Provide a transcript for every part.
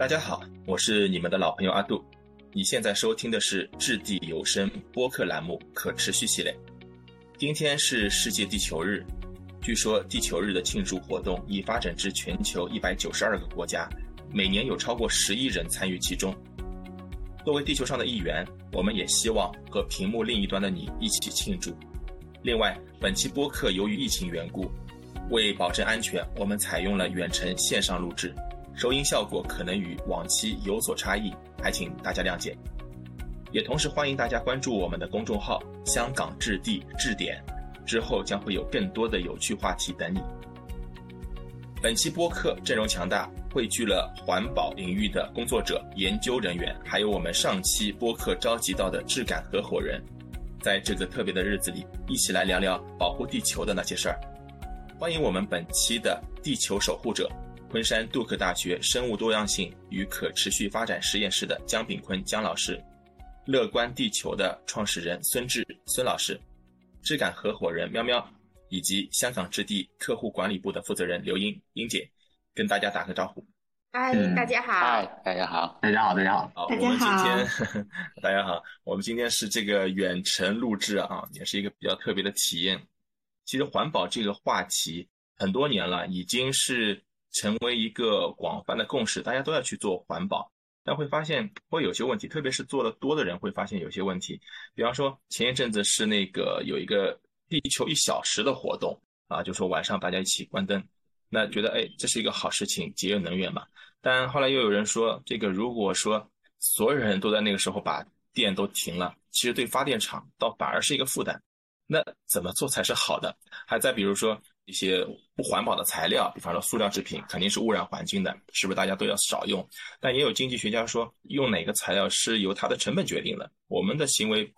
大家好，我是你们的老朋友阿杜。你现在收听的是掷地有声播客栏目可持续系列。今天是世界地球日，据说地球日的庆祝活动已发展至全球一百九十二个国家，每年有超过十亿人参与其中。作为地球上的一员，我们也希望和屏幕另一端的你一起庆祝。另外，本期播客由于疫情缘故，为保证安全，我们采用了远程线上录制。收音效果可能与往期有所差异，还请大家谅解。也同时欢迎大家关注我们的公众号“香港置地置点”，之后将会有更多的有趣话题等你。本期播客阵容强大，汇聚了环保领域的工作者、研究人员，还有我们上期播客召集到的质感合伙人，在这个特别的日子里，一起来聊聊保护地球的那些事儿。欢迎我们本期的地球守护者。昆山杜克大学生物多样性与可持续发展实验室的姜炳坤姜老师，乐观地球的创始人孙志孙老师，质感合伙人喵喵，以及香港置地客户管理部的负责人刘英英姐，跟大家打个招呼。嗨，大家好。嗨，大家好。大家好，大家好。好，我们今天 大家好，我们今天是这个远程录制啊，也是一个比较特别的体验。其实环保这个话题很多年了，已经是。成为一个广泛的共识，大家都要去做环保，但会发现会有些问题，特别是做的多的人会发现有些问题。比方说前一阵子是那个有一个地球一小时的活动啊，就说晚上大家一起关灯，那觉得哎这是一个好事情，节约能源嘛。但后来又有人说，这个如果说所有人都在那个时候把电都停了，其实对发电厂倒反而是一个负担。那怎么做才是好的？还再比如说。一些不环保的材料，比方说塑料制品，肯定是污染环境的，是不是大家都要少用？但也有经济学家说，用哪个材料是由它的成本决定的，我们的行为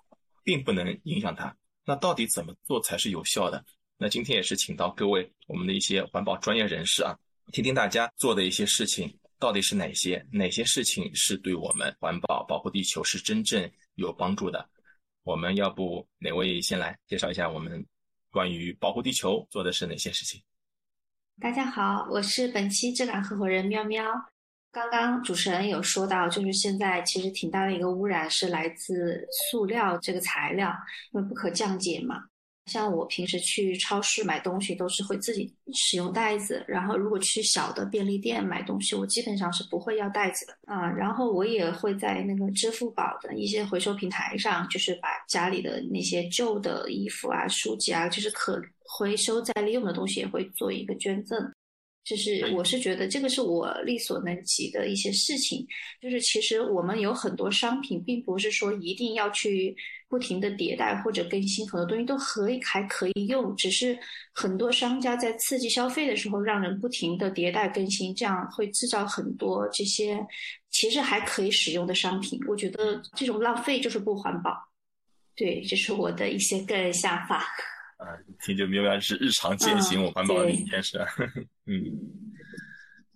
并不能影响它。那到底怎么做才是有效的？那今天也是请到各位我们的一些环保专业人士啊，听听大家做的一些事情到底是哪些，哪些事情是对我们环保、保护地球是真正有帮助的？我们要不哪位先来介绍一下我们？关于保护地球做的是哪些事情？大家好，我是本期质感合伙人喵喵。刚刚主持人有说到，就是现在其实挺大的一个污染是来自塑料这个材料，因为不可降解嘛。像我平时去超市买东西都是会自己使用袋子，然后如果去小的便利店买东西，我基本上是不会要袋子的啊。然后我也会在那个支付宝的一些回收平台上，就是把家里的那些旧的衣服啊、书籍啊，就是可回收再利用的东西，也会做一个捐赠。就是我是觉得这个是我力所能及的一些事情。就是其实我们有很多商品，并不是说一定要去不停的迭代或者更新，很多东西都可以还可以用，只是很多商家在刺激消费的时候，让人不停的迭代更新，这样会制造很多这些其实还可以使用的商品。我觉得这种浪费就是不环保。对，这是我的一些个人想法。啊，听就明白是日常践行我环保理念是。嗯，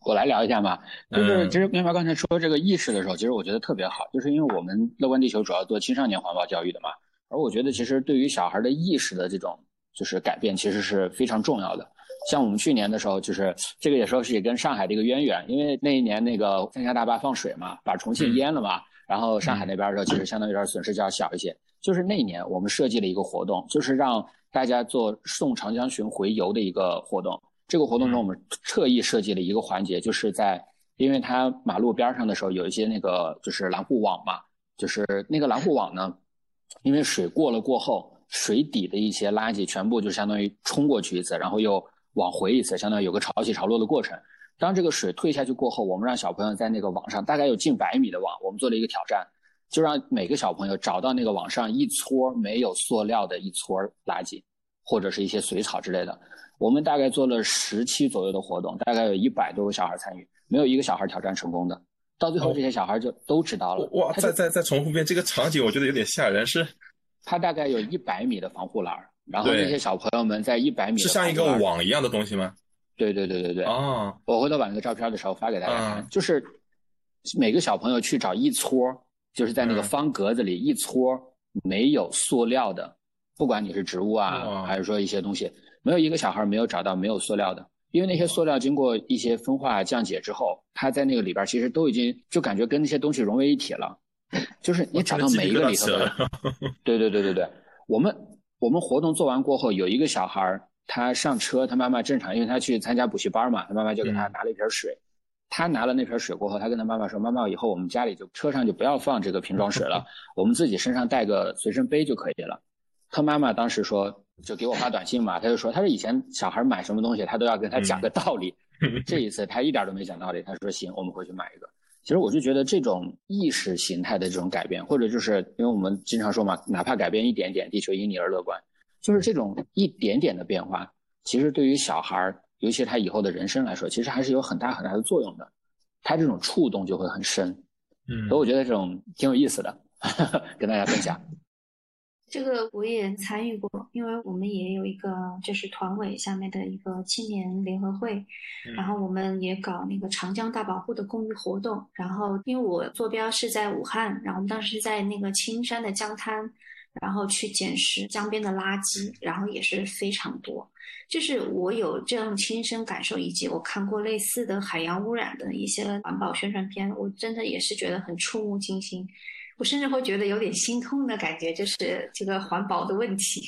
我来聊一下嘛，就是其实明白刚才说这个意识的时候，其实我觉得特别好，就是因为我们乐观地球主要做青少年环保教育的嘛，而我觉得其实对于小孩的意识的这种就是改变，其实是非常重要的。像我们去年的时候，就是这个也说是也跟上海的一个渊源，因为那一年那个三峡大坝放水嘛，把重庆淹了嘛，然后上海那边的时候其实相当于有点损失就要小一些。就是那一年我们设计了一个活动，就是让大家做送长江巡回游的一个活动。这个活动中，我们特意设计了一个环节，就是在，因为它马路边上的时候有一些那个就是拦护网嘛，就是那个拦护网呢，因为水过了过后，水底的一些垃圾全部就相当于冲过去一次，然后又往回一次，相当于有个潮起潮落的过程。当这个水退下去过后，我们让小朋友在那个网上大概有近百米的网，我们做了一个挑战，就让每个小朋友找到那个网上一撮没有塑料的一撮垃圾，或者是一些水草之类的。我们大概做了十期左右的活动，大概有一百多个小孩参与，没有一个小孩挑战成功的。到最后，这些小孩就都知道了。哇！再再再重复一遍这个场景，我觉得有点吓人。是，它大概有一百米的防护栏，然后那些小朋友们在一百米是像一个网一样的东西吗？对对对对对。哦，我回头把那个照片的时候发给大家看，就是每个小朋友去找一撮，就是在那个方格子里一撮没有塑料的，不管你是植物啊，还是说一些东西。没有一个小孩没有找到没有塑料的，因为那些塑料经过一些分化降解之后，它在那个里边其实都已经就感觉跟那些东西融为一体了。就是你找到每一个里头的，对对对对对。我们我们活动做完过后，有一个小孩他上车，他妈妈正常，因为他去参加补习班嘛，他妈妈就给他拿了一瓶水。他拿了那瓶水过后，他跟他妈妈说：“妈妈，以后我们家里就车上就不要放这个瓶装水了，我们自己身上带个随身杯就可以了。”他妈妈当时说，就给我发短信嘛，他就说，他说以前小孩买什么东西，他都要跟他讲个道理，这一次他一点都没讲道理，他说行，我们回去买一个。其实我就觉得这种意识形态的这种改变，或者就是因为我们经常说嘛，哪怕改变一点点，地球因你而乐观，就是这种一点点的变化，其实对于小孩儿。尤其他以后的人生来说，其实还是有很大很大的作用的，他这种触动就会很深，嗯，所以我觉得这种挺有意思的，跟大家分享。这个我也参与过，因为我们也有一个就是团委下面的一个青年联合会，然后我们也搞那个长江大保护的公益活动，然后因为我坐标是在武汉，然后我们当时在那个青山的江滩。然后去捡拾江边的垃圾，然后也是非常多。就是我有这样亲身感受，以及我看过类似的海洋污染的一些环保宣传片，我真的也是觉得很触目惊心。我甚至会觉得有点心痛的感觉，就是这个环保的问题。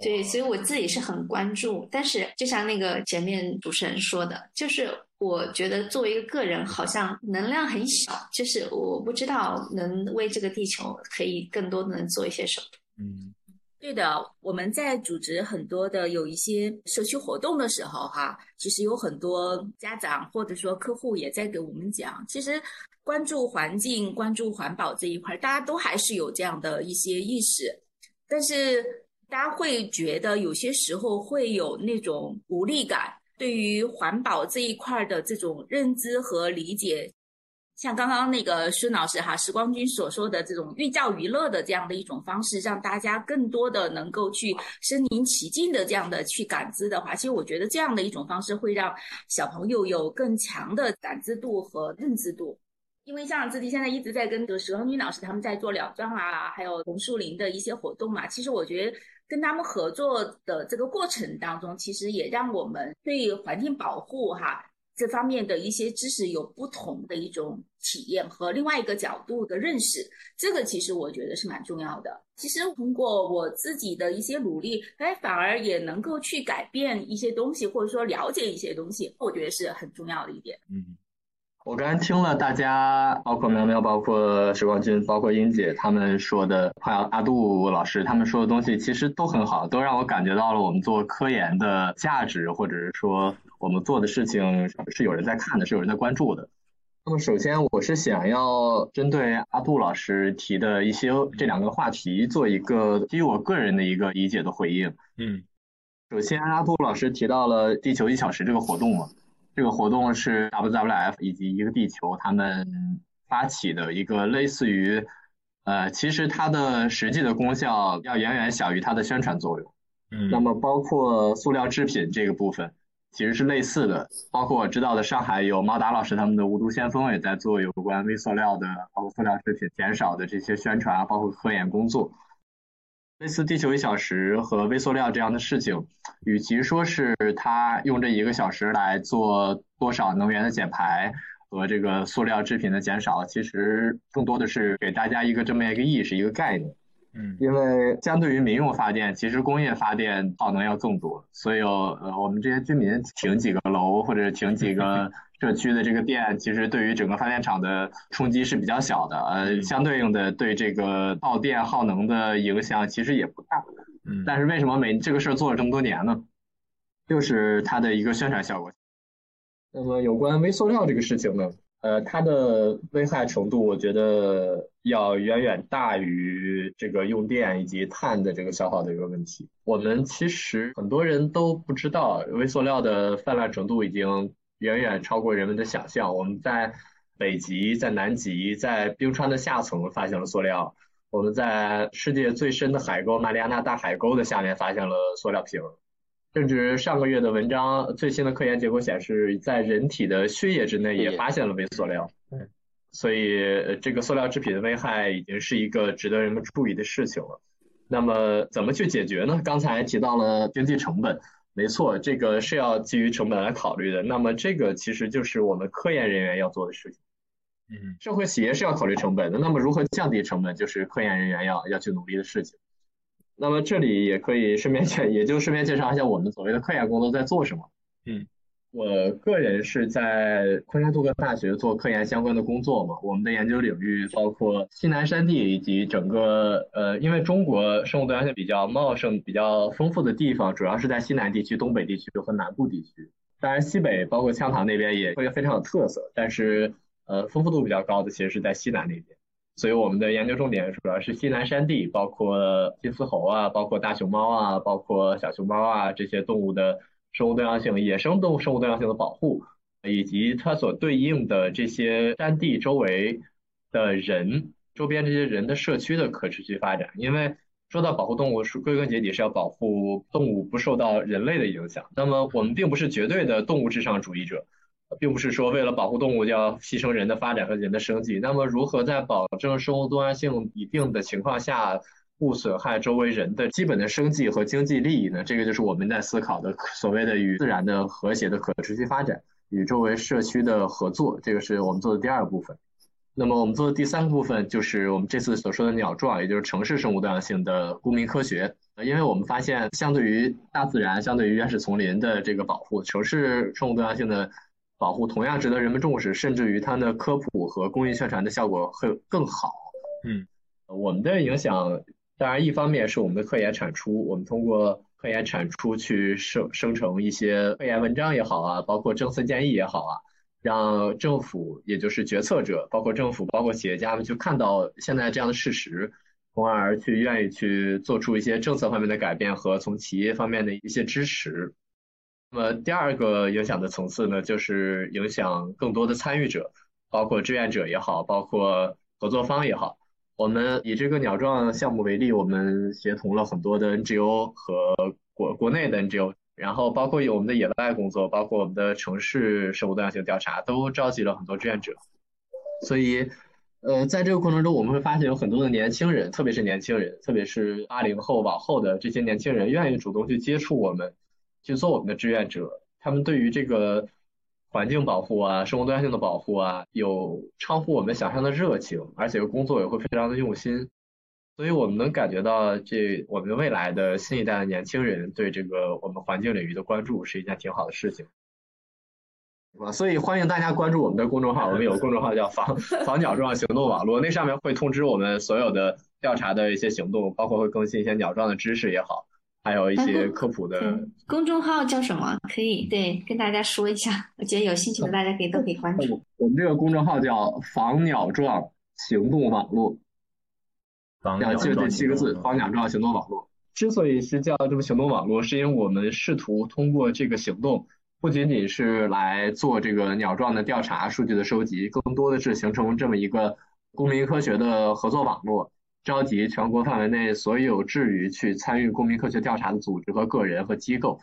对，所以我自己是很关注。但是就像那个前面主持人说的，就是。我觉得作为一个个人，好像能量很小，就是我不知道能为这个地球可以更多的能做一些什么。嗯，对的，我们在组织很多的有一些社区活动的时候，哈，其实有很多家长或者说客户也在给我们讲，其实关注环境、关注环保这一块，大家都还是有这样的一些意识，但是大家会觉得有些时候会有那种无力感。对于环保这一块的这种认知和理解，像刚刚那个孙老师哈时光君所说的这种寓教于乐的这样的一种方式，让大家更多的能够去身临其境的这样的去感知的话，其实我觉得这样的一种方式会让小朋友有更强的感知度和认知度。因为像自己现在一直在跟这个时光君老师他们在做两庄啊，还有红树林的一些活动嘛，其实我觉得。跟他们合作的这个过程当中，其实也让我们对环境保护哈这方面的一些知识有不同的一种体验和另外一个角度的认识。这个其实我觉得是蛮重要的。其实通过我自己的一些努力，哎，反而也能够去改变一些东西，或者说了解一些东西，我觉得是很重要的一点。嗯。我刚才听了大家，包括苗苗，包括时光君，包括英姐他们说的，还有阿杜老师他们说的东西，其实都很好，都让我感觉到了我们做科研的价值，或者是说我们做的事情是有人在看的，是有人在关注的。那么首先，我是想要针对阿杜老师提的一些这两个话题做一个基于我个人的一个理解的回应。嗯，首先阿杜老师提到了地球一小时这个活动嘛。这个活动是 WWF 以及一个地球他们发起的一个类似于，呃，其实它的实际的功效要远远小于它的宣传作用。嗯，那么包括塑料制品这个部分，其实是类似的。包括我知道的上海有毛达老师他们的无毒先锋也在做有关微塑料的，包括塑料制品减少的这些宣传啊，包括科研工作。类似地球一小时和微塑料这样的事情，与其说是它用这一个小时来做多少能源的减排和这个塑料制品的减少，其实更多的是给大家一个这么一个意识、一个概念。嗯，因为相对于民用发电，其实工业发电耗能要更多，所以呃，我们这些居民停几个楼或者停几个。社区的这个电其实对于整个发电厂的冲击是比较小的，呃，相对应的对这个耗电耗能的影响其实也不大。嗯，但是为什么每这个事儿做了这么多年呢？就是它的一个宣传效果。那么有关微塑料这个事情呢，呃，它的危害程度我觉得要远远大于这个用电以及碳的这个消耗的一个问题。我们其实很多人都不知道微塑料的泛滥程度已经。远远超过人们的想象。我们在北极、在南极、在冰川的下层发现了塑料；我们在世界最深的海沟——马里亚纳大海沟的下面发现了塑料瓶。甚至上个月的文章，最新的科研结果显示，在人体的血液之内也发现了微塑料。所以，这个塑料制品的危害已经是一个值得人们注意的事情了。那么，怎么去解决呢？刚才提到了经济成本。没错，这个是要基于成本来考虑的。那么这个其实就是我们科研人员要做的事情。嗯，社会企业是要考虑成本的。那么如何降低成本，就是科研人员要要去努力的事情。那么这里也可以顺便介，也就顺便介绍一下我们所谓的科研工作在做什么。嗯。我个人是在昆山杜克大学做科研相关的工作嘛，我们的研究领域包括西南山地以及整个呃，因为中国生物多样性比较茂盛、比较丰富的地方，主要是在西南地区、东北地区和南部地区。当然，西北包括羌塘那边也会非常有特色，但是呃，丰富度比较高的其实是在西南那边。所以我们的研究重点主要是西南山地，包括金丝猴啊，包括大熊猫啊，包括小熊猫啊这些动物的。生物多样性、野生动物生物多样性的保护，以及它所对应的这些山地周围的人、周边这些人的社区的可持续发展。因为说到保护动物，是归根结底是要保护动物不受到人类的影响。那么我们并不是绝对的动物至上主义者，并不是说为了保护动物就要牺牲人的发展和人的生计。那么如何在保证生物多样性一定的情况下？不损害周围人的基本的生计和经济利益呢？这个就是我们在思考的所谓的与自然的和谐的可持续发展，与周围社区的合作，这个是我们做的第二部分。那么我们做的第三个部分就是我们这次所说的鸟状，也就是城市生物多样性的公民科学。因为我们发现，相对于大自然、相对于原始丛林的这个保护，城市生物多样性的保护同样值得人们重视，甚至于它的科普和公益宣传的效果会更好。嗯，我们的影响。当然，一方面是我们的科研产出，我们通过科研产出去生生成一些科研文章也好啊，包括政策建议也好啊，让政府也就是决策者，包括政府，包括企业家们去看到现在这样的事实，从而去愿意去做出一些政策方面的改变和从企业方面的一些支持。那么第二个影响的层次呢，就是影响更多的参与者，包括志愿者也好，包括合作方也好。我们以这个鸟状项目为例，我们协同了很多的 NGO 和国国内的 NGO，然后包括有我们的野外工作，包括我们的城市生物多样性调查，都召集了很多志愿者。所以，呃，在这个过程中，我们会发现有很多的年轻人，特别是年轻人，特别是八零后往后的这些年轻人，愿意主动去接触我们，去做我们的志愿者。他们对于这个。环境保护啊，生物多样性的保护啊，有超乎我们想象的热情，而且工作也会非常的用心，所以我们能感觉到这我们未来的新一代的年轻人对这个我们环境领域的关注是一件挺好的事情，所以欢迎大家关注我们的公众号，我们有公众号叫防防鸟状行动网络，那上面会通知我们所有的调查的一些行动，包括会更新一些鸟状的知识也好。还有一些科普的公众号叫什么？可以对跟大家说一下。我觉得有兴趣的大家可以都可以关注。我们这个公众号叫“防鸟状行动网络”，要记住这七个字“防鸟状行动网络”。之所以是叫这么行动网络，是因为我们试图通过这个行动，不仅仅是来做这个鸟状的调查、数据的收集，更多的是形成这么一个公民科学的合作网络。召集全国范围内所有致于去参与公民科学调查的组织和个人和机构，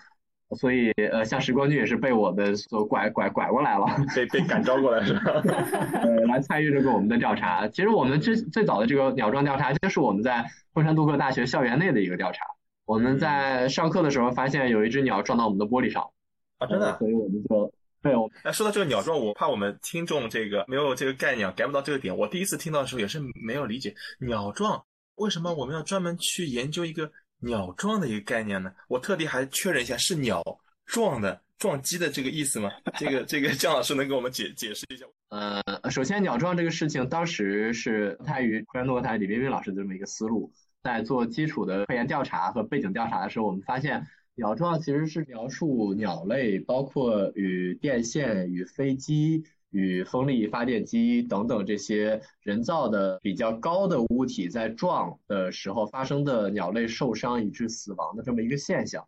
所以呃，像时光君也是被我们所拐拐拐过来了，被被感召过来是吧？呃，来参与这个我们的调查。其实我们最最早的这个鸟状调查，就是我们在昆山杜克大学校园内的一个调查。我们在上课的时候发现有一只鸟撞到我们的玻璃上，啊，真的，所以我们就。对，哎，说到这个鸟状，我怕我们听众这个没有这个概念，get 不到这个点。我第一次听到的时候也是没有理解鸟状为什么我们要专门去研究一个鸟状的一个概念呢？我特地还确认一下，是鸟撞的撞击的这个意思吗？这个这个姜老师能给我们解解释一下？呃，首先鸟撞这个事情，当时是太于昆山诺台李冰冰老师的这么一个思路，在做基础的科研调查和背景调查的时候，我们发现。鸟状其实是描述鸟类，包括与电线、与飞机、与风力发电机等等这些人造的比较高的物体在撞的时候发生的鸟类受伤以致死亡的这么一个现象。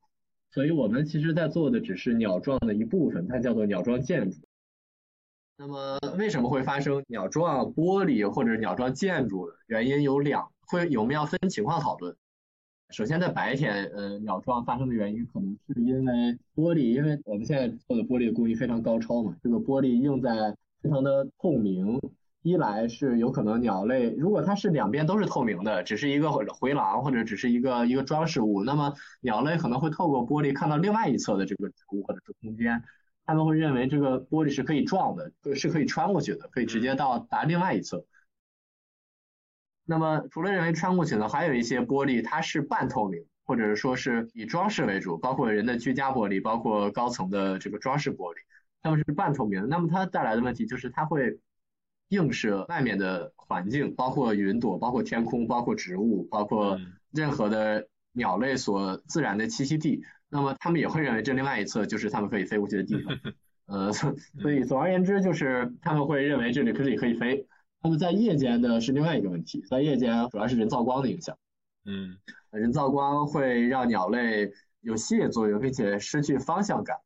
所以我们其实在做的只是鸟状的一部分，它叫做鸟状建筑。那么为什么会发生鸟状玻璃或者鸟状建筑？原因有两，会有没有分情况讨论？首先，在白天，呃，鸟撞发生的原因可能是因为玻璃，因为我们现在做的玻璃工艺非常高超嘛，这个玻璃映在非常的透明，一来是有可能鸟类，如果它是两边都是透明的，只是一个回廊或者只是一个一个装饰物，那么鸟类可能会透过玻璃看到另外一侧的这个植物或者是空间，他们会认为这个玻璃是可以撞的，是可以穿过去的，可以直接到达另外一侧。那么除了认为穿过去呢，还有一些玻璃它是半透明，或者是说是以装饰为主，包括人的居家玻璃，包括高层的这个装饰玻璃，它们是半透明的。那么它带来的问题就是它会。映射外面的环境，包括云朵，包括天空，包括植物，包括任何的鸟类所自然的栖息地。那么他们也会认为这另外一侧就是他们可以飞过去的地方。呃，所以总而言之，就是他们会认为这里可以可以飞。那么在夜间的是另外一个问题，在夜间主要是人造光的影响。嗯，人造光会让鸟类有吸引作用，并且失去方向感。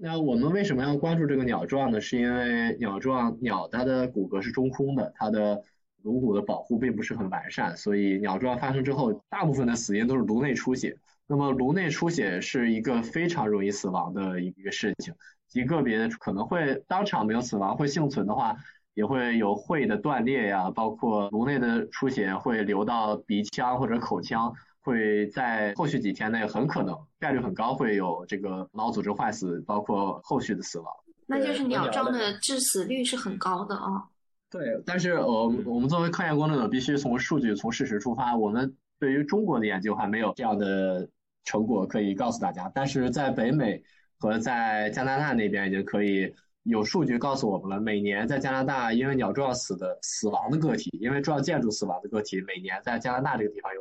那我们为什么要关注这个鸟状呢？是因为鸟状鸟它的骨骼是中空的，它的颅骨的保护并不是很完善，所以鸟状发生之后，大部分的死因都是颅内出血。那么颅内出血是一个非常容易死亡的一个事情，极个别的可能会当场没有死亡，会幸存的话，也会有喙的断裂呀，包括颅内的出血会流到鼻腔或者口腔。会在后续几天内很可能概率很高会有这个脑组织坏死，包括后续的死亡。那就是鸟状的致死率是很高的啊。对，但是呃，我们作为科研工作者，必须从数据、从事实出发。我们对于中国的研究还没有这样的成果可以告诉大家，但是在北美和在加拿大那边已经可以有数据告诉我们了。每年在加拿大因为鸟撞死的死亡的个体，因为撞建筑死亡的个体，每年在加拿大这个地方有。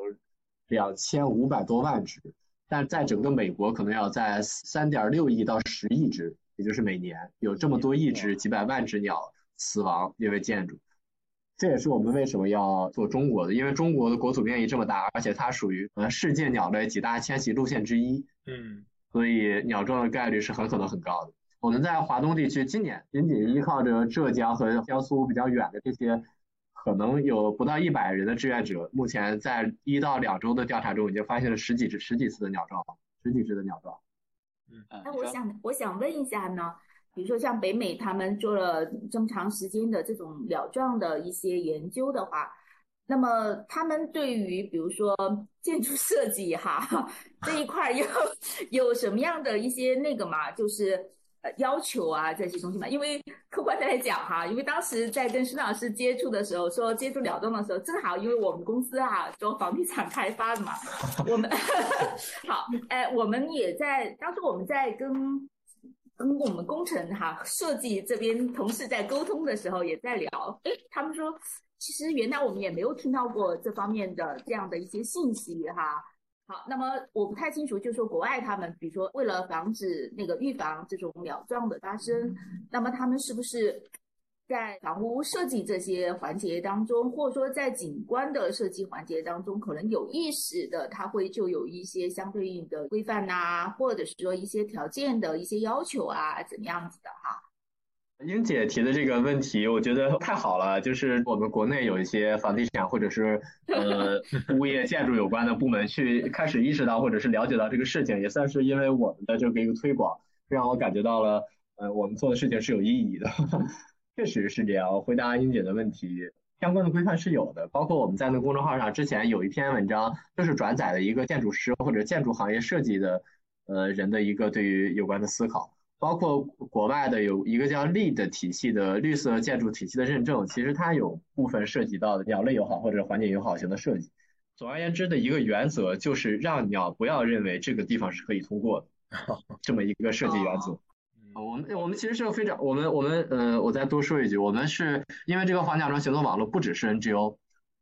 两千五百多万只，但在整个美国可能要在三点六亿到十亿只，也就是每年有这么多亿只、几百万只鸟死亡，因为建筑。这也是我们为什么要做中国的，因为中国的国土面积这么大，而且它属于呃世界鸟类几大迁徙路线之一，嗯，所以鸟撞的概率是很可能很高的。我们在华东地区今年仅仅依靠着浙江和江苏比较远的这些。可能有不到一百人的志愿者，目前在一到两周的调查中，已经发现了十几只、十几次的鸟状，十几只的鸟状。嗯，那我想，我想问一下呢，比如说像北美他们做了这么长时间的这种鸟状的一些研究的话，那么他们对于比如说建筑设计哈 这一块有有什么样的一些那个嘛，就是。要求啊这些东西嘛，因为 客观的来讲哈，因为当时在跟孙老师接触的时候，说接触辽东的时候，正好因为我们公司啊做房地产开发的嘛，我们 好哎，我们也在当时我们在跟跟我们工程哈设计这边同事在沟通的时候，也在聊，哎，他们说其实原来我们也没有听到过这方面的这样的一些信息哈。好，那么我不太清楚，就说国外他们，比如说为了防止那个预防这种鸟状的发生，那么他们是不是在房屋设计这些环节当中，或者说在景观的设计环节当中，可能有意识的，他会就有一些相对应的规范呐，或者是说一些条件的一些要求啊，怎么样子的哈？英姐提的这个问题，我觉得太好了。就是我们国内有一些房地产或者是呃物业建筑有关的部门去开始意识到或者是了解到这个事情，也算是因为我们的这个一个推广，让我感觉到了呃我们做的事情是有意义的。确实是这样。回答英姐的问题，相关的规范是有的，包括我们在那公众号上之前有一篇文章，就是转载了一个建筑师或者建筑行业设计的呃人的一个对于有关的思考。包括国外的有一个叫 LEED 体系的绿色建筑体系的认证，其实它有部分涉及到的鸟类友好或者环境友好型的设计。总而言之的一个原则就是让鸟不要认为这个地方是可以通过的，这么一个设计原则。我们我们其实是非常我们我们呃，我再多说一句，我们是因为这个黄甲虫行动网络不只是 NGO，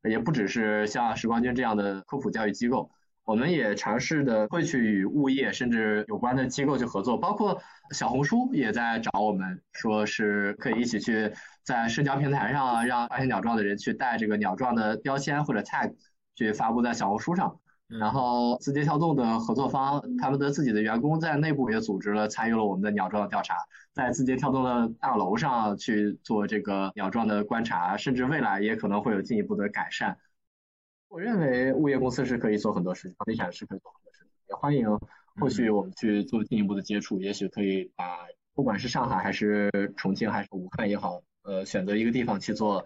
也不只是像时光君这样的科普教育机构。我们也尝试的会去与物业甚至有关的机构去合作，包括小红书也在找我们，说是可以一起去在社交平台上让发现鸟状的人去带这个鸟状的标签或者 tag 去发布在小红书上。然后字节跳动的合作方，他们的自己的员工在内部也组织了参与了我们的鸟状的调查，在字节跳动的大楼上去做这个鸟状的观察，甚至未来也可能会有进一步的改善。我认为物业公司是可以做很多事情，房地产是可以做很多事情，也欢迎后续我们去做进一步的接触，也许可以把不管是上海还是重庆还是武汉也好，呃，选择一个地方去做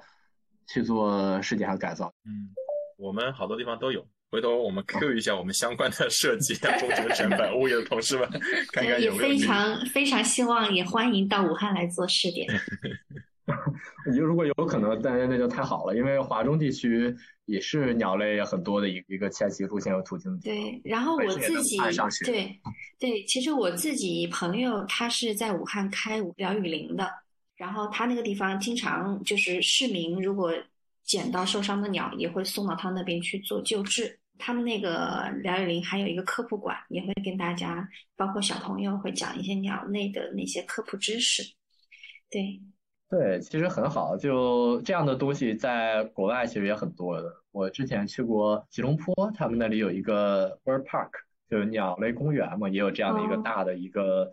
去做试点和改造。嗯，我们好多地方都有。回头我们 Q 一下我们相关的设计啊、工程成本、物业的同事们，看看有没有。也非常非常希望，也欢迎到武汉来做试点。你如果有可能，当然那就太好了，因为华中地区也是鸟类很多的一一个迁徙路线和途径。对，然后我自己对对，其实我自己朋友他是在武汉开疗雨林的，然后他那个地方经常就是市民如果捡到受伤的鸟，也会送到他那边去做救治。他们那个疗雨林还有一个科普馆，也会跟大家，包括小朋友，会讲一些鸟类的那些科普知识。对，对，其实很好。就这样的东西，在国外其实也很多的。我之前去过吉隆坡，他们那里有一个 bird park，就是鸟类公园嘛，也有这样的一个大的一个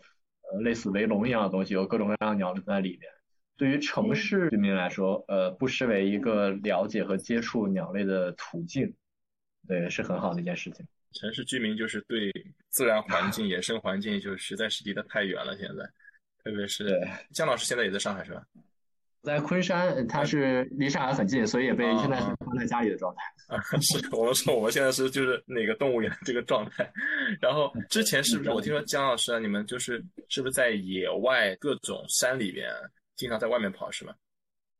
呃类似围笼一样的东西，有各种各样的鸟类在里面。对于城市居民来说，呃，不失为一个了解和接触鸟类的途径。对，是很好的一件事情。城市居民就是对自然环境、野生环境就实在是离得太远了。现在，特别是姜老师现在也在上海是吧？在昆山，他是离上海很近，所以也被现在是关在家里的状态。啊，是我们说我们现在是就是那个动物园这个状态。然后之前是不是我听说姜老师啊，你们就是是不是在野外各种山里边经常在外面跑是吗？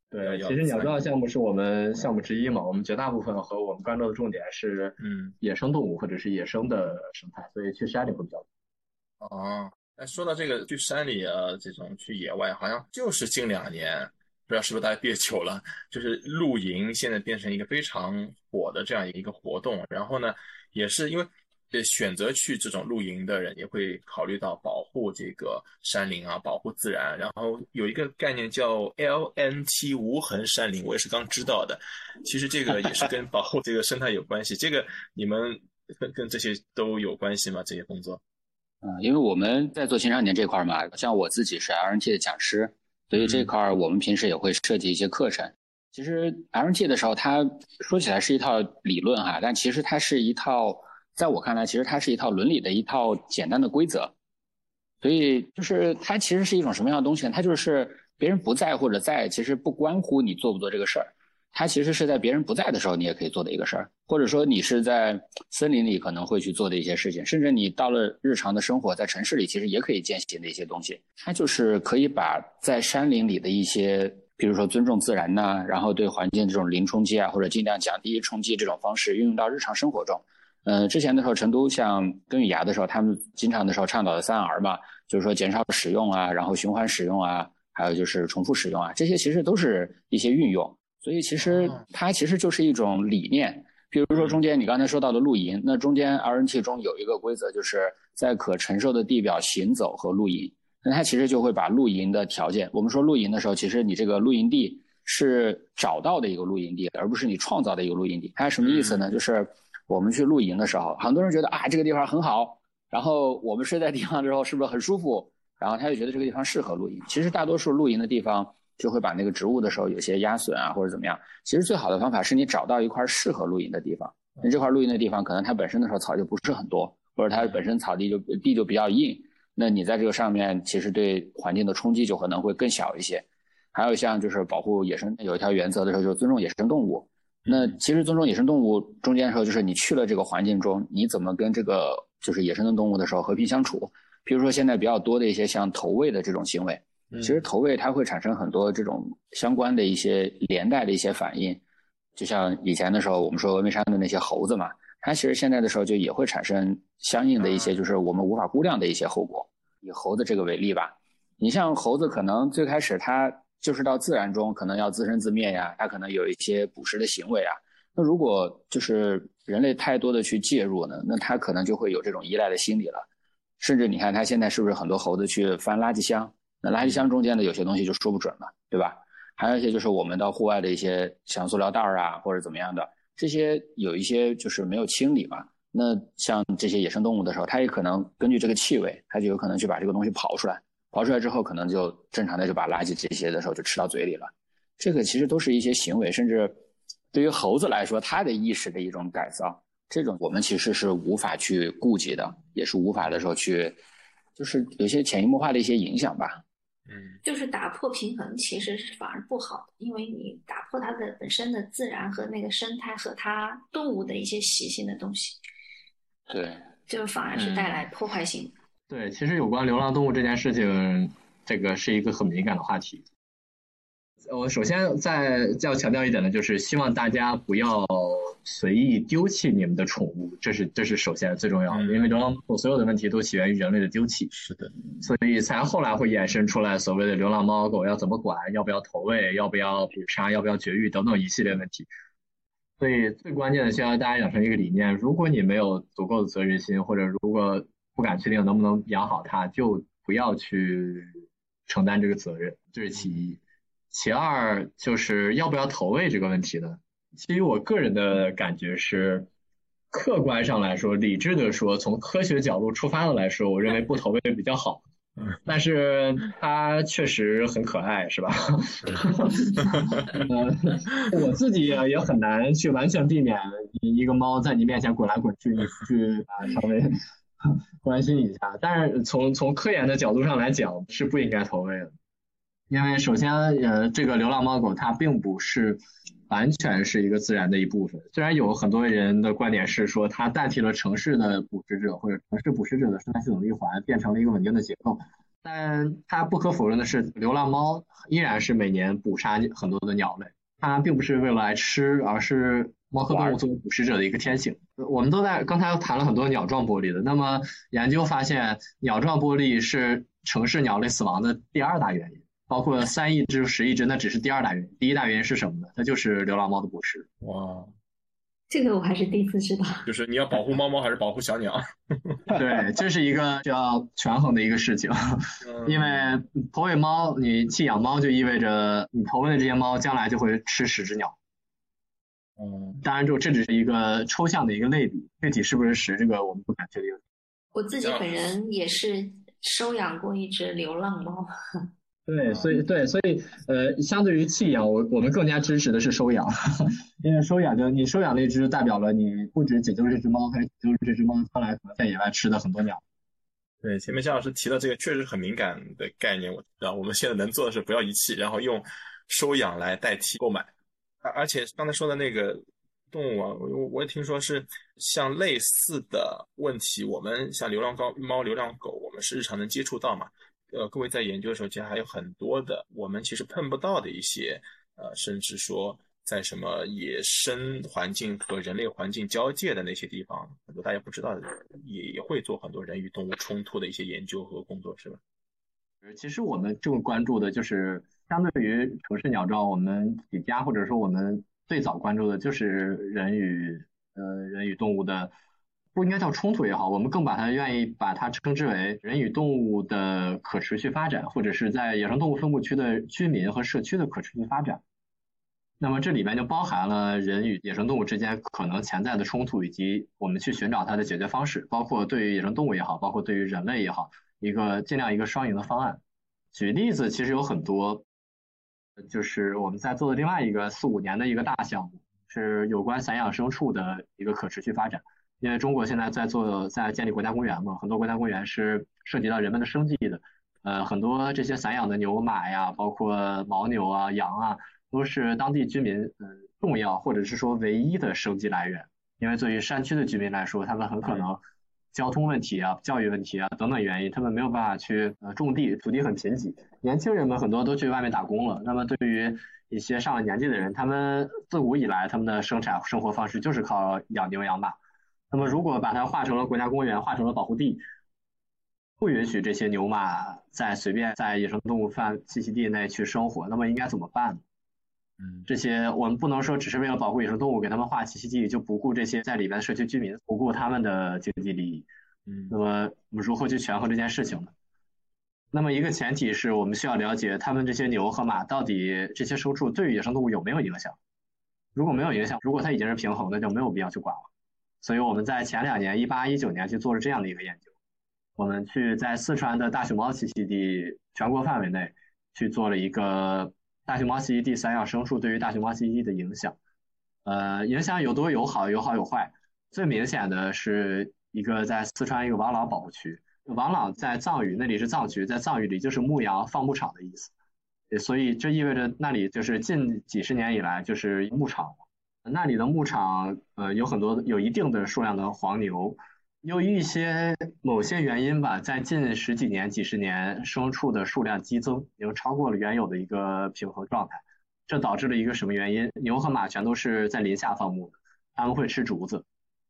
对，其实鸟知道项目是我们项目之一嘛，我们绝大部分和我们关注的重点是，嗯，野生动物或者是野生的生态，所以去山里会比较多。哦，哎，说到这个去山里啊，这种去野外，好像就是近两年，不知道是不是大家憋久了，就是露营现在变成一个非常火的这样一个活动，然后呢，也是因为。呃，选择去这种露营的人也会考虑到保护这个山林啊，保护自然。然后有一个概念叫 LNT 无痕山林，我也是刚知道的。其实这个也是跟保护这个生态有关系。这个你们跟跟这些都有关系吗？这些工作？嗯，因为我们在做青少年这块嘛，像我自己是 LNT 的讲师，所以这块我们平时也会设计一些课程。其实 LNT 的时候，它说起来是一套理论哈，但其实它是一套。在我看来，其实它是一套伦理的一套简单的规则，所以就是它其实是一种什么样的东西呢？它就是别人不在或者在，其实不关乎你做不做这个事儿。它其实是在别人不在的时候，你也可以做的一个事儿，或者说你是在森林里可能会去做的一些事情，甚至你到了日常的生活，在城市里其实也可以践行的一些东西。它就是可以把在山林里的一些，比如说尊重自然呐，然后对环境这种零冲击啊，或者尽量降低冲击这种方式运用到日常生活中。嗯，之前的时候，成都像根与芽的时候，他们经常的时候倡导的三 R 嘛，就是说减少使用啊，然后循环使用啊，还有就是重复使用啊，这些其实都是一些运用。所以其实它其实就是一种理念。比如说中间你刚才说到的露营，那中间 RNT 中有一个规则，就是在可承受的地表行走和露营。那它其实就会把露营的条件，我们说露营的时候，其实你这个露营地是找到的一个露营地，而不是你创造的一个露营地。它什么意思呢？就是。我们去露营的时候，很多人觉得啊这个地方很好，然后我们睡在地方之后是不是很舒服？然后他就觉得这个地方适合露营。其实大多数露营的地方就会把那个植物的时候有些压损啊或者怎么样。其实最好的方法是你找到一块适合露营的地方。那这块露营的地方可能它本身的时候草就不是很多，或者它本身草地就地就比较硬。那你在这个上面其实对环境的冲击就可能会更小一些。还有像就是保护野生有一条原则的时候，就是尊重野生动物。那其实尊重野生动物中间的时候，就是你去了这个环境中，你怎么跟这个就是野生的动物的时候和平相处？比如说现在比较多的一些像投喂的这种行为，其实投喂它会产生很多这种相关的一些连带的一些反应，就像以前的时候我们说峨眉山的那些猴子嘛，它其实现在的时候就也会产生相应的一些就是我们无法估量的一些后果。以猴子这个为例吧，你像猴子可能最开始它。就是到自然中可能要自生自灭呀，它可能有一些捕食的行为啊。那如果就是人类太多的去介入呢，那它可能就会有这种依赖的心理了。甚至你看它现在是不是很多猴子去翻垃圾箱？那垃圾箱中间的有些东西就说不准了，对吧？还有一些就是我们到户外的一些像塑料袋儿啊或者怎么样的，这些有一些就是没有清理嘛。那像这些野生动物的时候，它也可能根据这个气味，它就有可能去把这个东西刨出来。刨出来之后，可能就正常的就把垃圾这些的时候就吃到嘴里了。这个其实都是一些行为，甚至对于猴子来说，它的意识的一种改造，这种我们其实是无法去顾及的，也是无法的时候去，就是有些潜移默化的一些影响吧。嗯，就是打破平衡，其实是反而不好的，因为你打破它的本身的自然和那个生态和它动物的一些习性的东西，对，就反而是带来破坏性。对，其实有关流浪动物这件事情，这个是一个很敏感的话题。我首先再要强调一点的就是，希望大家不要。随意丢弃你们的宠物，这是这是首先最重要的，因为流浪猫所有的问题都起源于人类的丢弃。是的，所以才后来会衍生出来所谓的流浪猫狗要怎么管，要不要投喂，要不要捕杀，要不要绝育等等一系列问题。所以最关键的需要大家养成一个理念：如果你没有足够的责任心，或者如果不敢确定能不能养好它，就不要去承担这个责任。这是其一。其二就是要不要投喂这个问题呢？基于我个人的感觉是，客观上来说，理智的说，从科学角度出发的来说，我认为不投喂比较好。但是它确实很可爱，是吧？我自己也也很难去完全避免一个猫在你面前滚来滚去，你去啊稍微关心一下。但是从从科研的角度上来讲，是不应该投喂的，因为首先，呃，这个流浪猫狗它并不是。完全是一个自然的一部分。虽然有很多人的观点是说它代替了城市的捕食者或者城市捕食者的生态系统的一环，变成了一个稳定的结构，但它不可否认的是，流浪猫依然是每年捕杀很多的鸟类。它并不是为了来吃，而是猫科动物作为捕食者的一个天性。我们都在刚才谈了很多鸟状玻璃的，那么研究发现，鸟状玻璃是城市鸟类死亡的第二大原因。包括三亿只、十亿只，那只是第二大原因。第一大原因是什么呢？它就是流浪猫的捕食。哇，这个我还是第一次知道。就是你要保护猫猫还是保护小鸟？对，这是一个需要权衡的一个事情。因为投喂猫，你弃养猫就意味着你投喂的这些猫将来就会吃十只鸟。嗯，当然，就这只是一个抽象的一个类比，具体是不是十，这个我们不敢确定。我自己本人也是收养过一只流浪猫。对，所以对，所以呃，相对于弃养，我我们更加支持的是收养，因为收养就你收养那只，代表了你不止解救这只猫，还解救这只猫将来可能在野外吃的很多鸟。对，前面夏老师提到这个确实很敏感的概念，我知道我们现在能做的是不要遗弃，然后用收养来代替购买。而而且刚才说的那个动物啊，我我也听说是像类似的问题，我们像流浪猫、猫、流浪狗，我们是日常能接触到嘛？呃，各位在研究的时候，其实还有很多的我们其实碰不到的一些，呃，甚至说在什么野生环境和人类环境交界的那些地方，很多大家不知道的，也也会做很多人与动物冲突的一些研究和工作，是吧？其实我们更关注的就是，相对于城市鸟状，我们几家或者说我们最早关注的就是人与呃人与动物的。不应该叫冲突也好，我们更把它愿意把它称之为人与动物的可持续发展，或者是在野生动物分布区的居民和社区的可持续发展。那么这里面就包含了人与野生动物之间可能潜在的冲突，以及我们去寻找它的解决方式，包括对于野生动物也好，包括对于人类也好，一个尽量一个双赢的方案。举例子其实有很多，就是我们在做的另外一个四五年的一个大项目，是有关散养牲畜的一个可持续发展。因为中国现在在做在建立国家公园嘛，很多国家公园是涉及到人们的生计的，呃，很多这些散养的牛马呀，包括牦牛啊、羊啊，都是当地居民嗯重要或者是说唯一的生计来源。因为对于山区的居民来说，他们很可能交通问题啊、教育问题啊等等原因，他们没有办法去呃种地，土地很贫瘠。年轻人们很多都去外面打工了。那么对于一些上了年纪的人，他们自古以来他们的生产生活方式就是靠养牛养马。那么，如果把它划成了国家公园，划成了保护地，不允许这些牛马在随便在野生动物范栖息地内去生活，那么应该怎么办？嗯，这些我们不能说只是为了保护野生动物给他们划栖息地，就不顾这些在里边的社区居民，不顾他们的经济利益。嗯，那么我们如何去权衡这件事情呢？那么一个前提是我们需要了解他们这些牛和马到底这些牲畜对于野生动物有没有影响。如果没有影响，如果它已经是平衡的，就没有必要去管了。所以我们在前两年，一八一九年去做了这样的一个研究，我们去在四川的大熊猫栖息地全国范围内去做了一个大熊猫栖息地三样生畜对于大熊猫栖息地的影响，呃，影响有多有好有好有坏。最明显的是一个在四川一个王老保护区，王朗在藏语那里是藏区，在藏语里就是牧羊放牧场的意思，所以这意味着那里就是近几十年以来就是牧场，那里的牧场呃有很多有一定的数量的黄牛。由于一些某些原因吧，在近十几年、几十年，牲畜的数量激增，已经超过了原有的一个平衡状态。这导致了一个什么原因？牛和马全都是在林下放牧的，他们会吃竹子，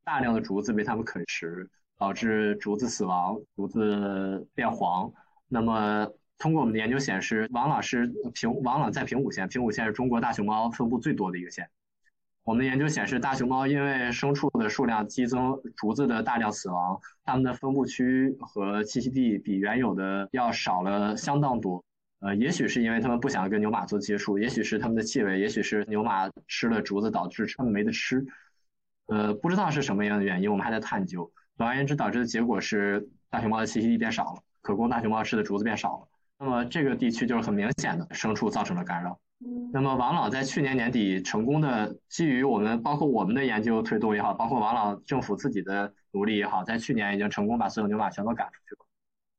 大量的竹子被他们啃食，导致竹子死亡，竹子变黄。那么，通过我们的研究显示，王朗是平王朗在平武县，平武县是中国大熊猫分布最多的一个县。我们的研究显示，大熊猫因为牲畜的数量激增，竹子的大量死亡，它们的分布区和栖息地比原有的要少了相当多。呃，也许是因为它们不想跟牛马做接触，也许是它们的气味，也许是牛马吃了竹子导致它们没得吃。呃，不知道是什么样的原因，我们还在探究。总而言之，导致的结果是大熊猫的栖息地变少了，可供大熊猫吃的竹子变少了。那么这个地区就是很明显的牲畜造成了干扰。那么王老在去年年底成功的基于我们包括我们的研究推动也好，包括王老政府自己的努力也好，在去年已经成功把所有牛马全都赶出去了。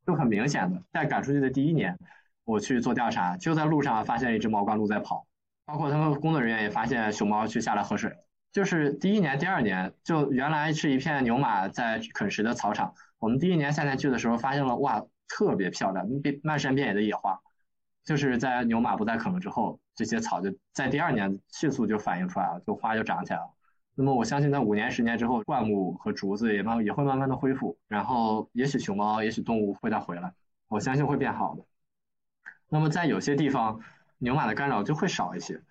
就很明显的，在赶出去的第一年，我去做调查，就在路上发现一只毛冠鹿在跑，包括他们工作人员也发现熊猫去下来喝水。就是第一年、第二年，就原来是一片牛马在啃食的草场，我们第一年夏天去的时候发现了，哇，特别漂亮，遍漫山遍野的野花。就是在牛马不再啃了之后，这些草就在第二年迅速就反映出来了，就花就长起来了。那么我相信在五年、十年之后，灌木和竹子也慢也会慢慢的恢复，然后也许熊猫、也许动物会再回来，我相信会变好的。那么在有些地方，牛马的干扰就会少一些。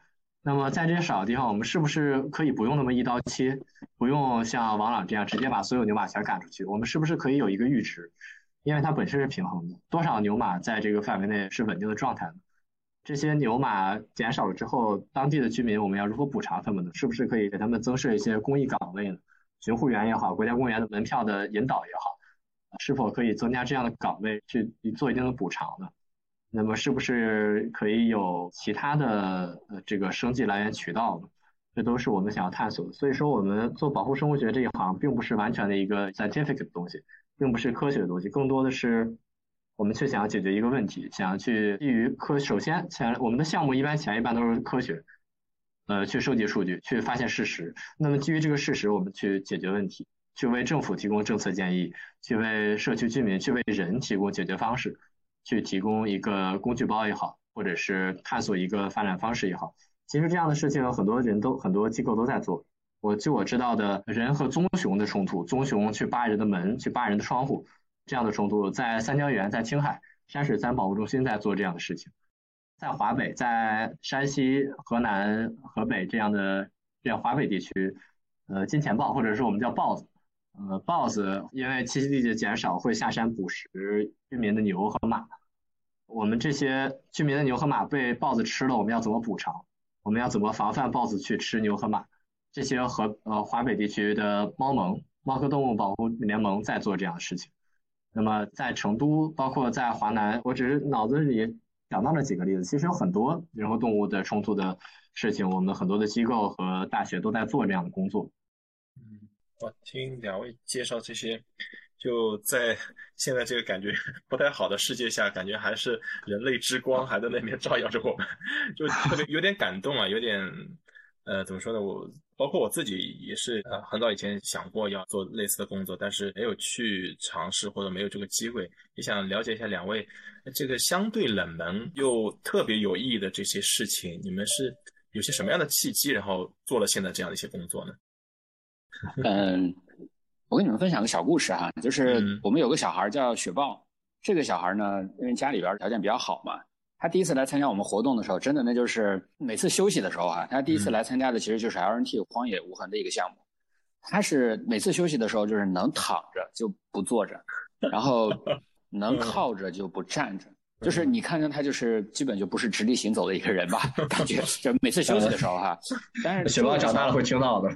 那么在这些少的地方，我们是不是可以不用那么一刀切，不用像王朗这样直接把所有牛马全赶出去？我们是不是可以有一个阈值？因为它本身是平衡的，多少牛马在这个范围内是稳定的状态呢？这些牛马减少了之后，当地的居民我们要如何补偿他们呢？是不是可以给他们增设一些公益岗位呢？巡护员也好，国家公园的门票的引导也好，是否可以增加这样的岗位去做一定的补偿呢？那么是不是可以有其他的呃这个生计来源渠道呢？这都是我们想要探索的。所以说，我们做保护生物学这一行，并不是完全的一个 scientific 的东西。并不是科学的东西，更多的是我们却想要解决一个问题，想要去基于科。首先，前我们的项目一般前一半都是科学，呃，去收集数据，去发现事实。那么基于这个事实，我们去解决问题，去为政府提供政策建议，去为社区居民，去为人提供解决方式，去提供一个工具包也好，或者是探索一个发展方式也好。其实这样的事情，很多人都很多机构都在做。我据我知道的人和棕熊的冲突，棕熊去扒人的门，去扒人的窗户，这样的冲突在三江源、在青海山水自然保护中心在做这样的事情，在华北、在山西、河南、河北这样的这样华北地区，呃，金钱豹或者是我们叫豹子，呃，豹子因为栖息地的减少会下山捕食居民的牛和马，我们这些居民的牛和马被豹子吃了，我们要怎么补偿？我们要怎么防范豹子去吃牛和马？这些和呃华北地区的猫盟、猫科动物保护联盟在做这样的事情。那么在成都，包括在华南，我只是脑子里想到了几个例子。其实有很多人和动物的冲突的事情，我们很多的机构和大学都在做这样的工作。嗯，我听两位介绍这些，就在现在这个感觉不太好的世界下，感觉还是人类之光还在那边照耀着我们，就特别有点感动啊，有点呃，怎么说呢，我。包括我自己也是，呃，很早以前想过要做类似的工作，但是没有去尝试或者没有这个机会。也想了解一下两位，这个相对冷门又特别有意义的这些事情，你们是有些什么样的契机，然后做了现在这样的一些工作呢？嗯，我跟你们分享个小故事哈，就是我们有个小孩叫雪豹，这个小孩呢，因为家里边条件比较好嘛。他第一次来参加我们活动的时候，真的那就是每次休息的时候啊，他第一次来参加的其实就是 LNT 荒野无痕的一个项目。他是每次休息的时候，就是能躺着就不坐着，然后 能靠着就不站着。就是你看着他，就是基本就不是直立行走的一个人吧？感觉就每次休息的时候哈。但是雪豹长大了会听到的。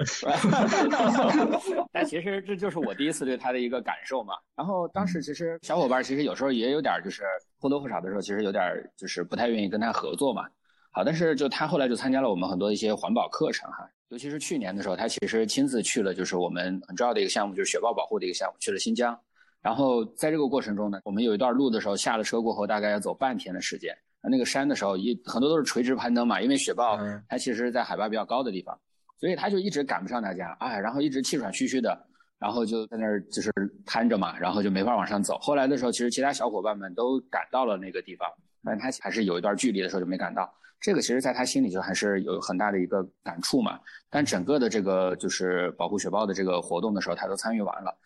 但其实这就是我第一次对他的一个感受嘛。然后当时其实小伙伴其实有时候也有点就是或多或少的时候，其实有点就是不太愿意跟他合作嘛。好，但是就他后来就参加了我们很多一些环保课程哈，尤其是去年的时候，他其实亲自去了就是我们很重要的一个项目，就是雪豹保护的一个项目，去了新疆。然后在这个过程中呢，我们有一段路的时候，下了车过后大概要走半天的时间。那个山的时候，一很多都是垂直攀登嘛，因为雪豹它其实在海拔比较高的地方，所以它就一直赶不上大家，哎，然后一直气喘吁吁的，然后就在那儿就是瘫着嘛，然后就没法往上走。后来的时候，其实其他小伙伴们都赶到了那个地方，但他还是有一段距离的时候就没赶到。这个其实在他心里就还是有很大的一个感触嘛。但整个的这个就是保护雪豹的这个活动的时候，他都参与完了。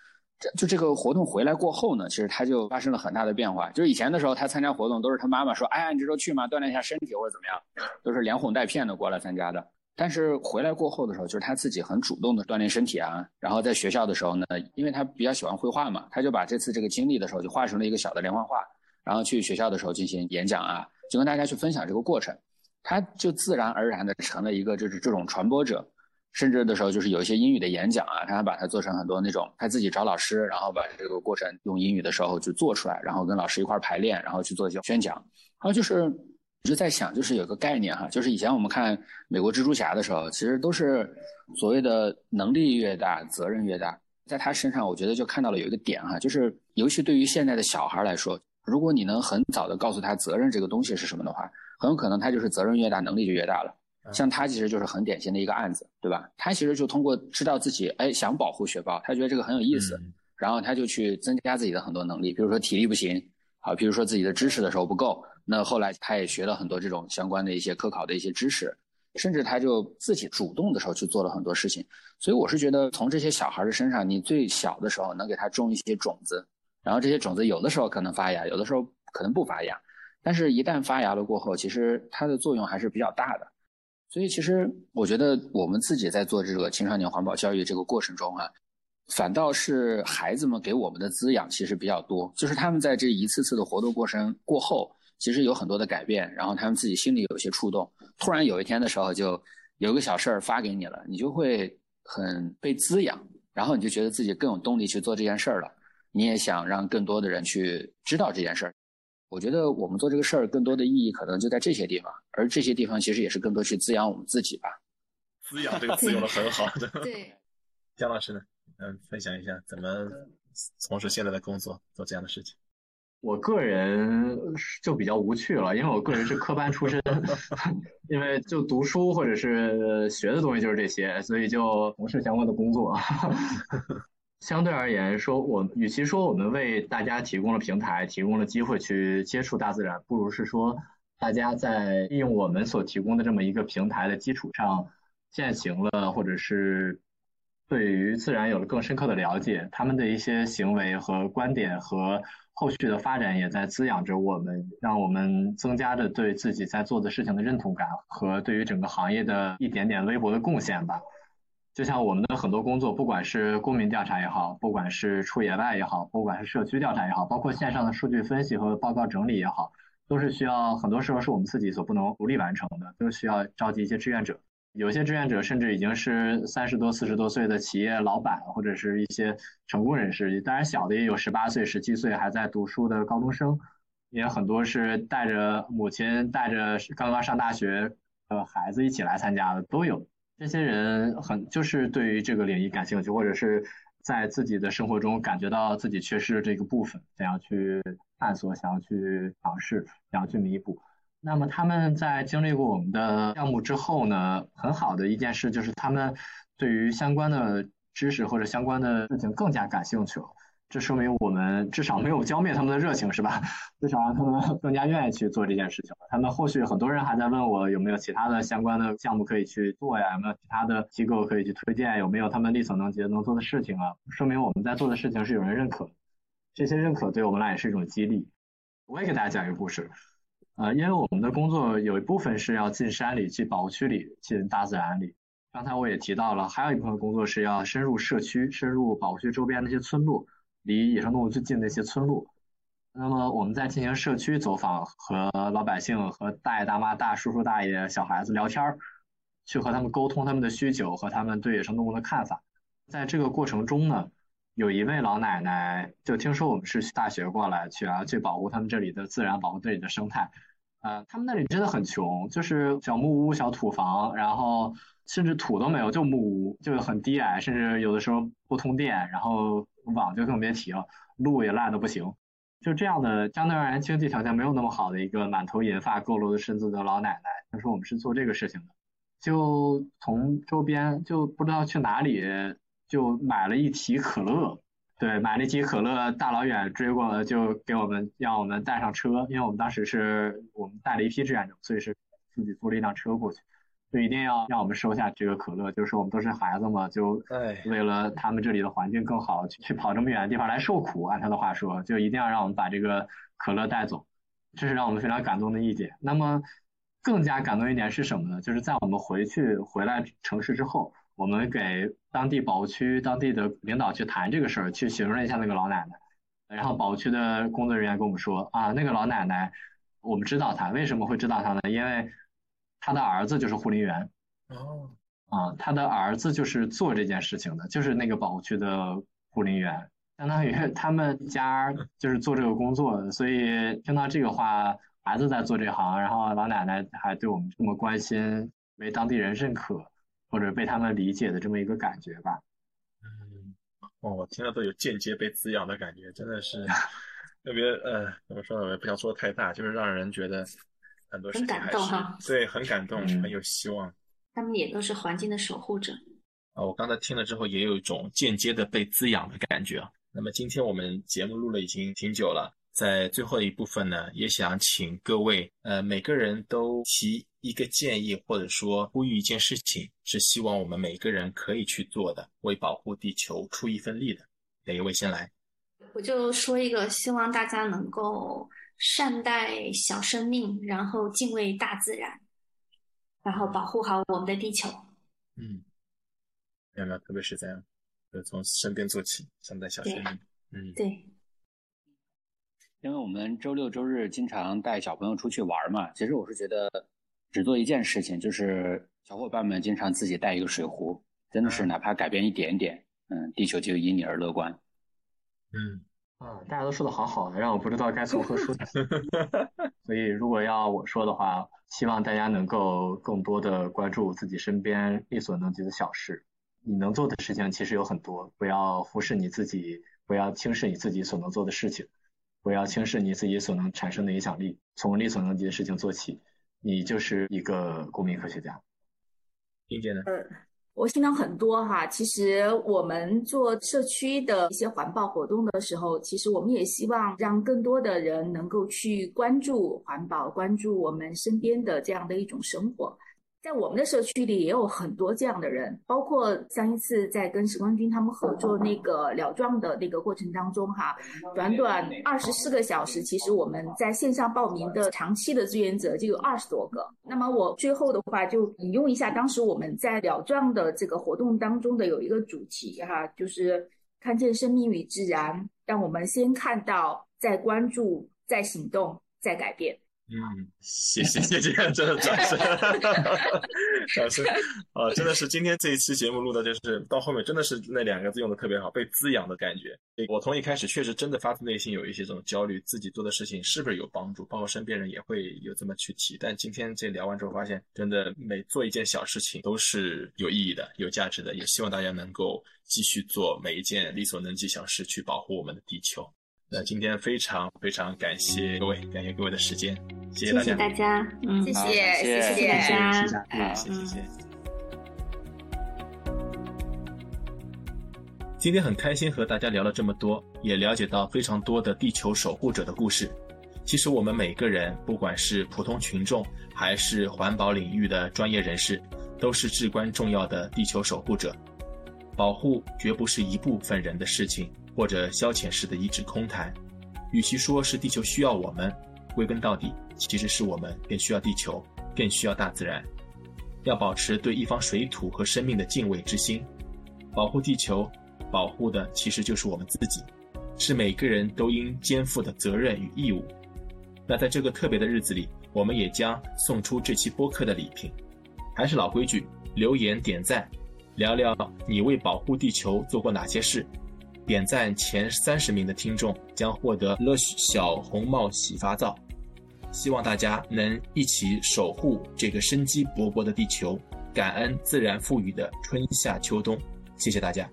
就这个活动回来过后呢，其实他就发生了很大的变化。就是以前的时候，他参加活动都是他妈妈说：“哎呀，你这周去嘛，锻炼一下身体或者怎么样。”都是连哄带骗的过来参加的。但是回来过后的时候，就是他自己很主动的锻炼身体啊。然后在学校的时候呢，因为他比较喜欢绘画嘛，他就把这次这个经历的时候就画成了一个小的连环画，然后去学校的时候进行演讲啊，就跟大家去分享这个过程。他就自然而然的成了一个就是这种传播者，甚至的时候就是有一些英语的演讲啊，他还把它做成很多那种他自己找老师，然后把这个过程用英语的时候就做出来，然后跟老师一块排练，然后去做一些宣讲。然后就是我就在想，就是有个概念哈，就是以前我们看美国蜘蛛侠的时候，其实都是所谓的能力越大责任越大，在他身上我觉得就看到了有一个点哈，就是尤其对于现在的小孩来说，如果你能很早的告诉他责任这个东西是什么的话。很有可能他就是责任越大，能力就越大了。像他其实就是很典型的一个案子，对吧？他其实就通过知道自己哎想保护雪豹，他觉得这个很有意思，然后他就去增加自己的很多能力，比如说体力不行，啊，比如说自己的知识的时候不够，那后来他也学了很多这种相关的一些科考的一些知识，甚至他就自己主动的时候去做了很多事情。所以我是觉得从这些小孩的身上，你最小的时候能给他种一些种子，然后这些种子有的时候可能发芽，有的时候可能不发芽。但是，一旦发芽了过后，其实它的作用还是比较大的。所以，其实我觉得我们自己在做这个青少年环保教育这个过程中啊，反倒是孩子们给我们的滋养其实比较多。就是他们在这一次次的活动过程过后，其实有很多的改变，然后他们自己心里有些触动。突然有一天的时候，就有个小事儿发给你了，你就会很被滋养，然后你就觉得自己更有动力去做这件事儿了。你也想让更多的人去知道这件事儿。我觉得我们做这个事儿更多的意义可能就在这些地方，而这些地方其实也是更多去滋养我们自己吧。滋养这个词用的很好。对，姜老师呢？嗯，分享一下怎么从事现在的工作，做这样的事情。我个人就比较无趣了，因为我个人是科班出身，因为就读书或者是学的东西就是这些，所以就从事相关的工作。相对而言，说我与其说我们为大家提供了平台，提供了机会去接触大自然，不如是说大家在利用我们所提供的这么一个平台的基础上，践行了或者是对于自然有了更深刻的了解，他们的一些行为和观点和后续的发展也在滋养着我们，让我们增加着对自己在做的事情的认同感和对于整个行业的一点点微薄的贡献吧。就像我们的很多工作，不管是公民调查也好，不管是出野外也好，不管是社区调查也好，包括线上的数据分析和报告整理也好，都是需要很多时候是我们自己所不能独立完成的，都需要召集一些志愿者。有些志愿者甚至已经是三十多、四十多岁的企业老板，或者是一些成功人士。当然，小的也有十八岁、十七岁还在读书的高中生，也很多是带着母亲、带着刚刚上大学的孩子一起来参加的，都有。这些人很就是对于这个领域感兴趣，或者是在自己的生活中感觉到自己缺失的这个部分，想要去探索，想要去尝试，想要去弥补。那么他们在经历过我们的项目之后呢，很好的一件事就是他们对于相关的知识或者相关的事情更加感兴趣了。这说明我们至少没有浇灭他们的热情，是吧？至少让他们 更加愿意去做这件事情。他们后续很多人还在问我有没有其他的相关的项目可以去做呀？有没有其他的机构可以去推荐？有没有他们力所能及能做的事情啊？说明我们在做的事情是有人认可，这些认可对我们来也是一种激励。我也给大家讲一个故事，呃，因为我们的工作有一部分是要进山里、去保护区里、进大自然里。刚才我也提到了，还有一部分工作是要深入社区、深入保护区周边那些村落。离野生动物最近的一些村落，那么我们在进行社区走访，和老百姓、和大爷大妈、大叔叔大爷、小孩子聊天儿，去和他们沟通他们的需求和他们对野生动物的看法。在这个过程中呢，有一位老奶奶就听说我们是大学过来去啊，去保护他们这里的自然，保护这里的生态，啊，他们那里真的很穷，就是小木屋、小土房，然后甚至土都没有，就木屋，就很低矮，甚至有的时候不通电，然后网就更别提了，路也烂的不行。就这样的相对而言经济条件没有那么好的一个满头银发、佝偻的身子的老奶奶，她说我们是做这个事情的，就从周边就不知道去哪里就买了一提可乐，对，买了一提可乐，大老远追过来就给我们让我们带上车，因为我们当时是我们带了一批志愿者，所以是自己租了一辆车过去。就一定要让我们收下这个可乐，就是我们都是孩子嘛，就为了他们这里的环境更好，去跑这么远的地方来受苦。按他的话说，就一定要让我们把这个可乐带走，这是让我们非常感动的一点。那么更加感动一点是什么呢？就是在我们回去回来城市之后，我们给当地保护区当地的领导去谈这个事儿，去询问了一下那个老奶奶，然后保护区的工作人员跟我们说啊，那个老奶奶，我们知道她，为什么会知道她呢？因为他的儿子就是护林员，哦，啊，他的儿子就是做这件事情的，就是那个保护区的护林员，相当于 他们家 就是做这个工作的，所以听到这个话，孩子在做这行，然后老奶奶还对我们这么关心，为当地人认可或者被他们理解的这么一个感觉吧。嗯，哦，我听了都有间接被滋养的感觉，真的是 特别呃，怎么说呢？我也不想说的太大，就是让人觉得。很多很感动哈，对，很感动，很有希望。他们也都是环境的守护者。啊，我刚才听了之后，也有一种间接的被滋养的感觉啊。那么今天我们节目录了已经挺久了，在最后一部分呢，也想请各位，呃，每个人都提一个建议，或者说呼吁一件事情，是希望我们每个人可以去做的，为保护地球出一份力的。哪一位先来？我就说一个，希望大家能够。善待小生命，然后敬畏大自然，然后保护好我们的地球。嗯，有没有特别实在？就从身边做起，善待小生命。嗯，对。因为我们周六周日经常带小朋友出去玩嘛，其实我是觉得只做一件事情，就是小伙伴们经常自己带一个水壶，真的是哪怕改变一点点，嗯，地球就因你而乐观。嗯。啊，大家都说的好好的，让我不知道该从何说起。所以，如果要我说的话，希望大家能够更多的关注自己身边力所能及的小事。你能做的事情其实有很多，不要忽视你自己，不要轻视你自己所能做的事情，不要轻视你自己所能产生的影响力。从力所能及的事情做起，你就是一个公民科学家。听见呢？我听到很多哈，其实我们做社区的一些环保活动的时候，其实我们也希望让更多的人能够去关注环保，关注我们身边的这样的一种生活。在我们的社区里也有很多这样的人，包括上一次在跟时光君他们合作那个了状的那个过程当中，哈，短短二十四个小时，其实我们在线上报名的长期的志愿者就有二十多个。那么我最后的话就引用一下当时我们在了状的这个活动当中的有一个主题，哈，就是看见生命与自然，让我们先看到，再关注，再行动，再改变。嗯，谢谢谢谢，真的掌声，掌声啊！真的是今天这一期节目录的，就是到后面真的是那两个字用的特别好，被滋养的感觉。我从一开始确实真的发自内心有一些这种焦虑，自己做的事情是不是有帮助，包括身边人也会有这么去提。但今天这聊完之后，发现真的每做一件小事情都是有意义的、有价值的，也希望大家能够继续做每一件力所能及小事，去保护我们的地球。那今天非常非常感谢各位，感谢各位的时间，谢谢大家，谢谢大家，嗯，谢谢，谢谢大家，谢谢，谢谢。今天很开心和大家聊了这么多，也了解到非常多的地球守护者的故事。其实我们每个人，不管是普通群众，还是环保领域的专业人士，都是至关重要的地球守护者。保护绝不是一部分人的事情。或者消遣式的一纸空谈，与其说是地球需要我们，归根到底，其实是我们更需要地球，更需要大自然。要保持对一方水土和生命的敬畏之心，保护地球，保护的其实就是我们自己，是每个人都应肩负的责任与义务。那在这个特别的日子里，我们也将送出这期播客的礼品，还是老规矩，留言点赞，聊聊你为保护地球做过哪些事。点赞前三十名的听众将获得乐小红帽洗发皂。希望大家能一起守护这个生机勃勃的地球，感恩自然赋予的春夏秋冬。谢谢大家。